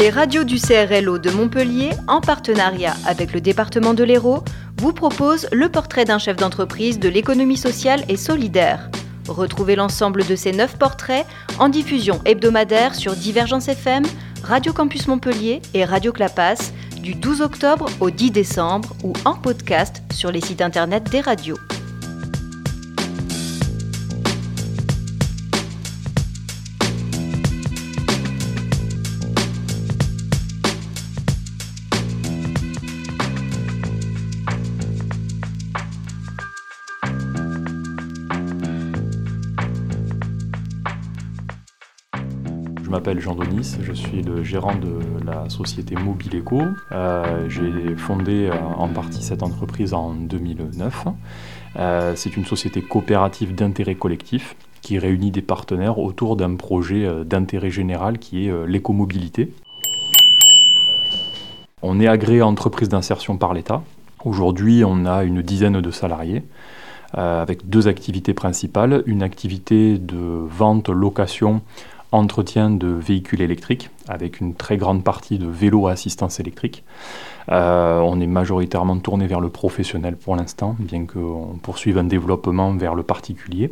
Les radios du CRLO de Montpellier, en partenariat avec le département de l'Hérault, vous proposent le portrait d'un chef d'entreprise de l'économie sociale et solidaire. Retrouvez l'ensemble de ces neuf portraits en diffusion hebdomadaire sur Divergence FM, Radio Campus Montpellier et Radio Clapas du 12 octobre au 10 décembre ou en podcast sur les sites internet des radios. M'appelle Jean Donis, je suis le gérant de la société Mobile Eco. Euh, J'ai fondé euh, en partie cette entreprise en 2009. Euh, C'est une société coopérative d'intérêt collectif qui réunit des partenaires autour d'un projet euh, d'intérêt général qui est l'écomobilité. On est agréé entreprise d'insertion par l'État. Aujourd'hui, on a une dizaine de salariés avec deux activités principales. Une activité de vente, location, entretien de véhicules électriques avec une très grande partie de vélos à assistance électrique. Euh, on est majoritairement tourné vers le professionnel pour l'instant, bien qu'on poursuive un développement vers le particulier.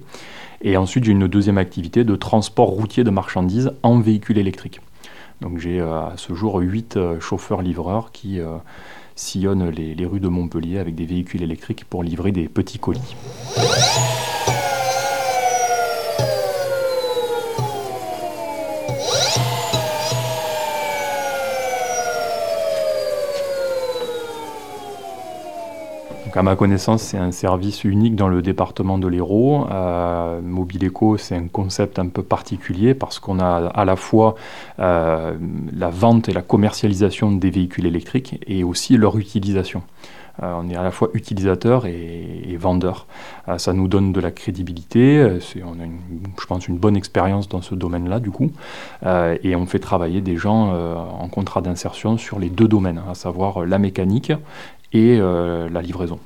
Et ensuite, j'ai une deuxième activité de transport routier de marchandises en véhicule électrique. Donc j'ai euh, à ce jour 8 euh, chauffeurs-livreurs qui sillonnent les rues de Montpellier avec des véhicules électriques pour livrer des petits colis. Donc à ma connaissance, c'est un service unique dans le département de l'Hérault. Euh, Mobile Eco, c'est un concept un peu particulier parce qu'on a à la fois euh, la vente et la commercialisation des véhicules électriques et aussi leur utilisation. Euh, on est à la fois utilisateur et, vendeur. Euh, ça nous donne de la crédibilité. on a, une, je pense, une bonne expérience dans ce domaine-là, du coup. Et on fait travailler des gens en contrat d'insertion sur les deux domaines, à savoir la mécanique et euh, la livraison.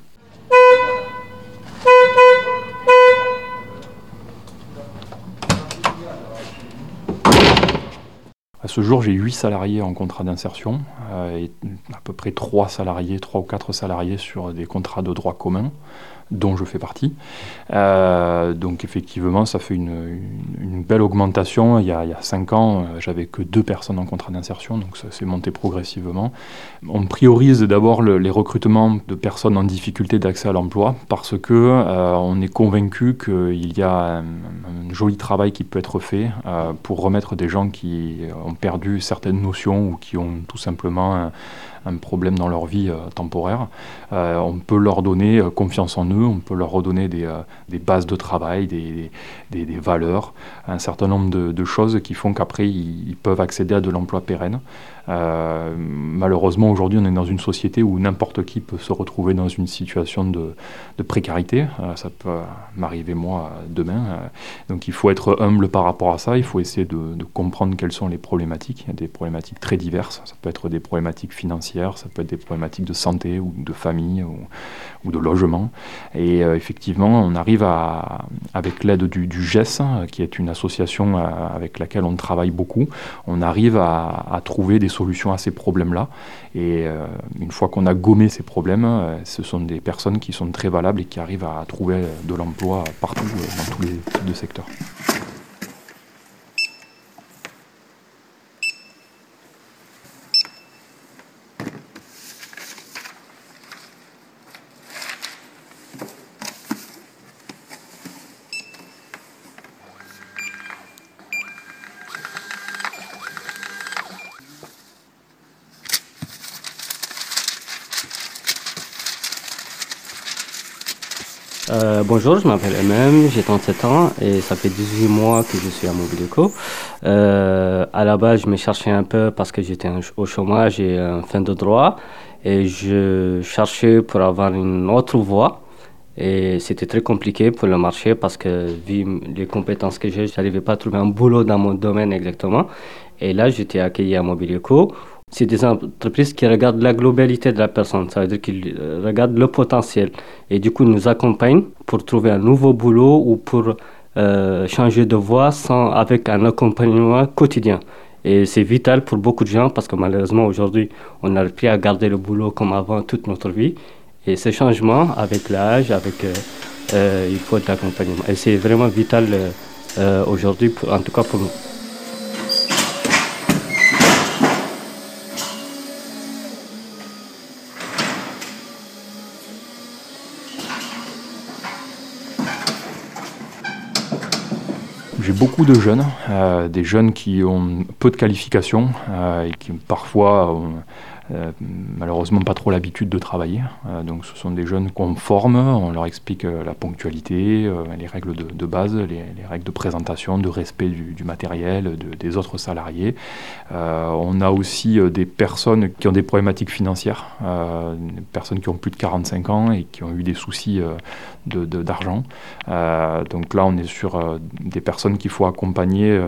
À ce jour, j'ai 8 salariés en contrat d'insertion euh, et à peu près 3 salariés, 3 ou 4 salariés sur des contrats de droit commun, dont je fais partie. Euh, donc effectivement, ça fait une, belle augmentation. Il y a, 5 ans, euh, j'avais que 2 personnes en contrat d'insertion, donc ça s'est monté progressivement. On priorise d'abord le- les recrutements de personnes en difficulté d'accès à l'emploi parce que euh, on est convaincu qu'il y a un, joli travail qui peut être fait pour remettre des gens qui ont perdu certaines notions ou qui ont tout simplement un, problème dans leur vie euh, temporaire. Euh, on peut leur donner euh, confiance en eux, on peut leur redonner des, bases de travail, des, valeurs, un certain nombre de, choses qui font qu'après ils, peuvent accéder à de l'emploi pérenne. Malheureusement, aujourd'hui, on est dans une société où n'importe qui peut se retrouver dans une situation de, précarité. Ça peut m'arriver moi demain. Donc il faut être humble par rapport à ça. Il faut essayer de, de comprendre quelles sont les problématiques. Il y a des problématiques très diverses. Ça peut être des problématiques financières, ça peut être des problématiques de santé ou de famille ou, de logement. Et euh, effectivement, on arrive à, avec l'aide du, GES, hein, qui est une association euh, avec laquelle on travaille beaucoup, on arrive à, à trouver des solutions à ces problèmes-là. Et euh, une fois qu'on a gommé ces problèmes, ce sont des personnes qui sont très valables et qui arrivent à trouver de l'emploi partout, dans tous les types de secteurs. Euh, bonjour, je m'appelle MM, j'ai 37 ans et ça fait 18 mois que je suis à Mobileco. Euh, à la base, je me cherchais un peu parce que j'étais au chômage et en fin de droit et je cherchais pour avoir une autre voie. Et c'était très compliqué pour le marché parce que, vu les compétences que j'ai, je n'arrivais pas à trouver un boulot dans mon domaine exactement. Et là, j'étais accueilli à Mobileco. C'est des entreprises qui regardent la globalité de la personne, ça veut dire qu'ils euh, regardent le potentiel. Et du coup, ils nous accompagnent pour trouver un nouveau boulot ou pour euh, changer de voie sans, avec un accompagnement quotidien. Et c'est vital pour beaucoup de gens parce que malheureusement aujourd'hui, on n'arrive plus à garder le boulot comme avant toute notre vie. Et ces changements, avec l'âge, avec, euh, il faut de l'accompagnement. Et c'est vraiment vital aujourd'hui, en tout cas pour nous. Beaucoup de jeunes, euh, des jeunes qui ont peu de qualifications euh, et qui parfois ont euh, malheureusement pas trop l'habitude de travailler. Euh, donc ce sont des jeunes qu'on forme, on leur explique euh, la ponctualité, les règles de, base, les, règles de présentation, de respect du, matériel, des autres salariés. on a aussi des personnes qui ont des problématiques financières, des personnes qui ont plus de 45 ans et qui ont eu des soucis d'argent. donc là, on est sur des personnes qu'il faut accompagner,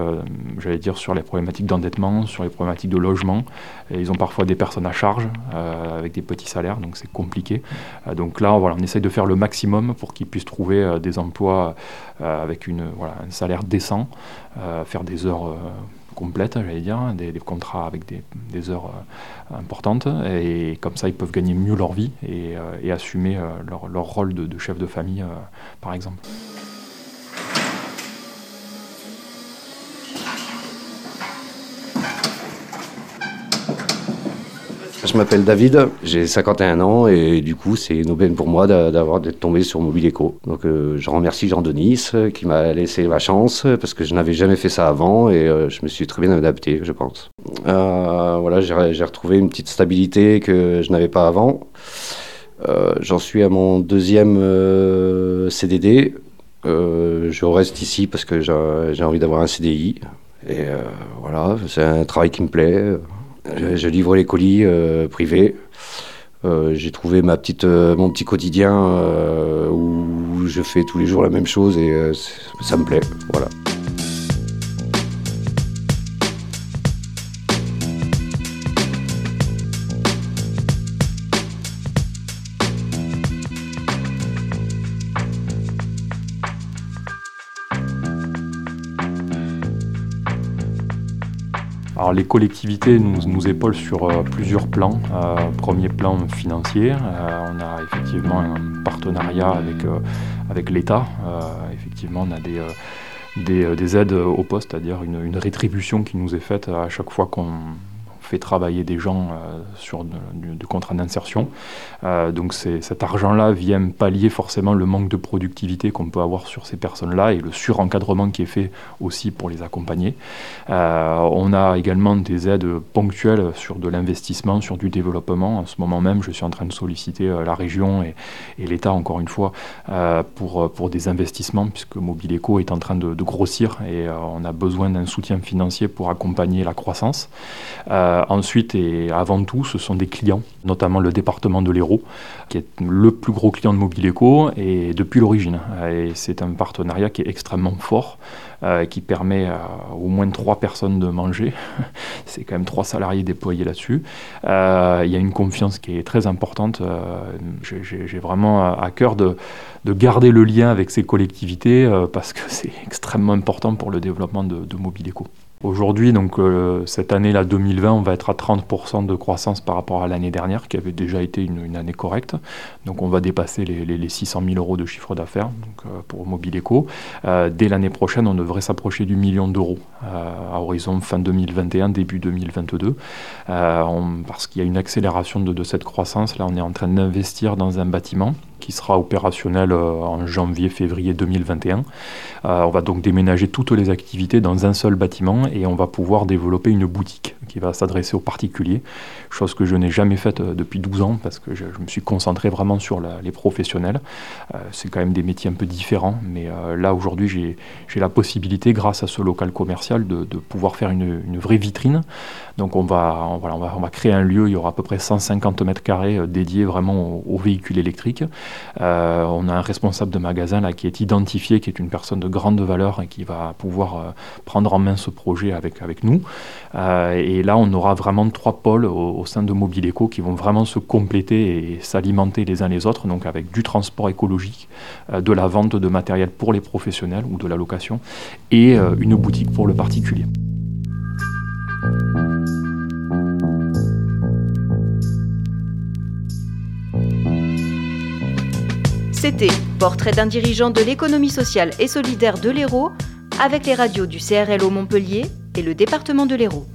j'allais dire, sur les problématiques d'endettement, sur les problématiques de logement. Ils ont parfois des personnes à charge euh, avec des petits salaires, donc c'est compliqué. Euh, donc là, voilà, on essaye de faire le maximum pour qu'ils puissent trouver euh, des emplois avec une, voilà, un salaire décent, faire des heures complètes, j'allais dire, des, contrats avec des, des heures importantes, et comme ça, ils peuvent gagner mieux leur vie et, assumer leur, leur, rôle de, chef de famille, par exemple. Je m'appelle David, j'ai 51 ans et du coup c'est une aubaine pour moi d'avoir d'être tombé sur Mobile Eco. Donc euh, je remercie Jean Denis euh, qui m'a laissé ma chance parce que je n'avais jamais fait ça avant et euh, je me suis très bien adapté, je pense. voilà, j'ai retrouvé une petite stabilité que je n'avais pas avant. J'en suis à mon deuxième CDD. je reste ici parce que j'ai envie d'avoir un CDI. Et voilà, c'est un travail qui me plaît. Je, livre les colis euh, privés. Euh, j'ai trouvé ma petite, euh, mon petit quotidien où je fais tous les jours la même chose et ça me plaît. Voilà. Alors les collectivités nous, épaulent sur euh, plusieurs plans. Euh, premier plan financier, euh, on a effectivement un partenariat avec, avec l'État. effectivement, on a des, des, des, aides au poste, c'est-à-dire une rétribution qui nous est faite à chaque fois qu'on fait travailler des gens euh, sur du, contrat d'insertion. Euh, donc cet argent-là vient pallier forcément le manque de productivité qu'on peut avoir sur ces personnes-là et le surencadrement qui est fait aussi pour les accompagner. Euh, on a également des aides ponctuelles sur de l'investissement, sur du développement. En ce moment même, je suis en train de solliciter la région et, l'État, encore une fois, pour, des investissements, puisque Mobileco est en train de, grossir et on a besoin d'un soutien financier pour accompagner la croissance. Ensuite et avant tout, ce sont des clients, notamment le département de l'Hérault, qui est le plus gros client de Mobileco et depuis l'origine. Et c'est un partenariat qui est extrêmement fort, euh, qui permet à au moins trois personnes de manger. c'est quand même trois salariés déployés là-dessus. Euh, il y a une confiance qui est très importante. J'ai vraiment à cœur de, de, garder le lien avec ces collectivités parce que c'est extrêmement important pour le développement de, de Mobileco. Aujourd'hui, donc euh, cette année là 2020, on va être à 30% de croissance par rapport à l'année dernière, qui avait déjà été une, année correcte. Donc on va dépasser les, 600 000 euros de chiffre d'affaires euh, pour Mobileco. Euh, dès l'année prochaine, on devrait s'approcher du million d'euros à horizon fin 2021, début 2022, parce qu'il y a une accélération de cette croissance. Là, on est en train d'investir dans un bâtiment qui sera opérationnel euh, en janvier-février 2021. Euh, on va donc déménager toutes les activités dans un seul bâtiment et on va pouvoir développer une boutique qui va s'adresser aux particuliers, chose que je n'ai jamais faite euh, depuis 12 ans parce que je, me suis concentré vraiment sur les professionnels. C'est quand même des métiers un peu différents, mais là aujourd'hui j'ai la possibilité, grâce à ce local commercial, de, pouvoir faire une, vraie vitrine. Donc on va, va, on va créer un lieu, il y aura à peu près 150 mètres carrés dédiés vraiment aux véhicules électriques. Euh, on a un responsable de magasin là, qui est identifié, qui est une personne de grande valeur et qui va pouvoir euh, prendre en main ce projet avec, nous. Euh, et là, on aura vraiment trois pôles au, sein de Mobileco qui vont vraiment se compléter et s'alimenter les uns les autres, donc avec du transport écologique, euh, de la vente de matériel pour les professionnels ou de la location, et euh, une boutique pour le particulier. C'était Portrait d'un dirigeant de l'économie sociale et solidaire de l'Hérault avec les radios du CRL au Montpellier et le département de l'Hérault.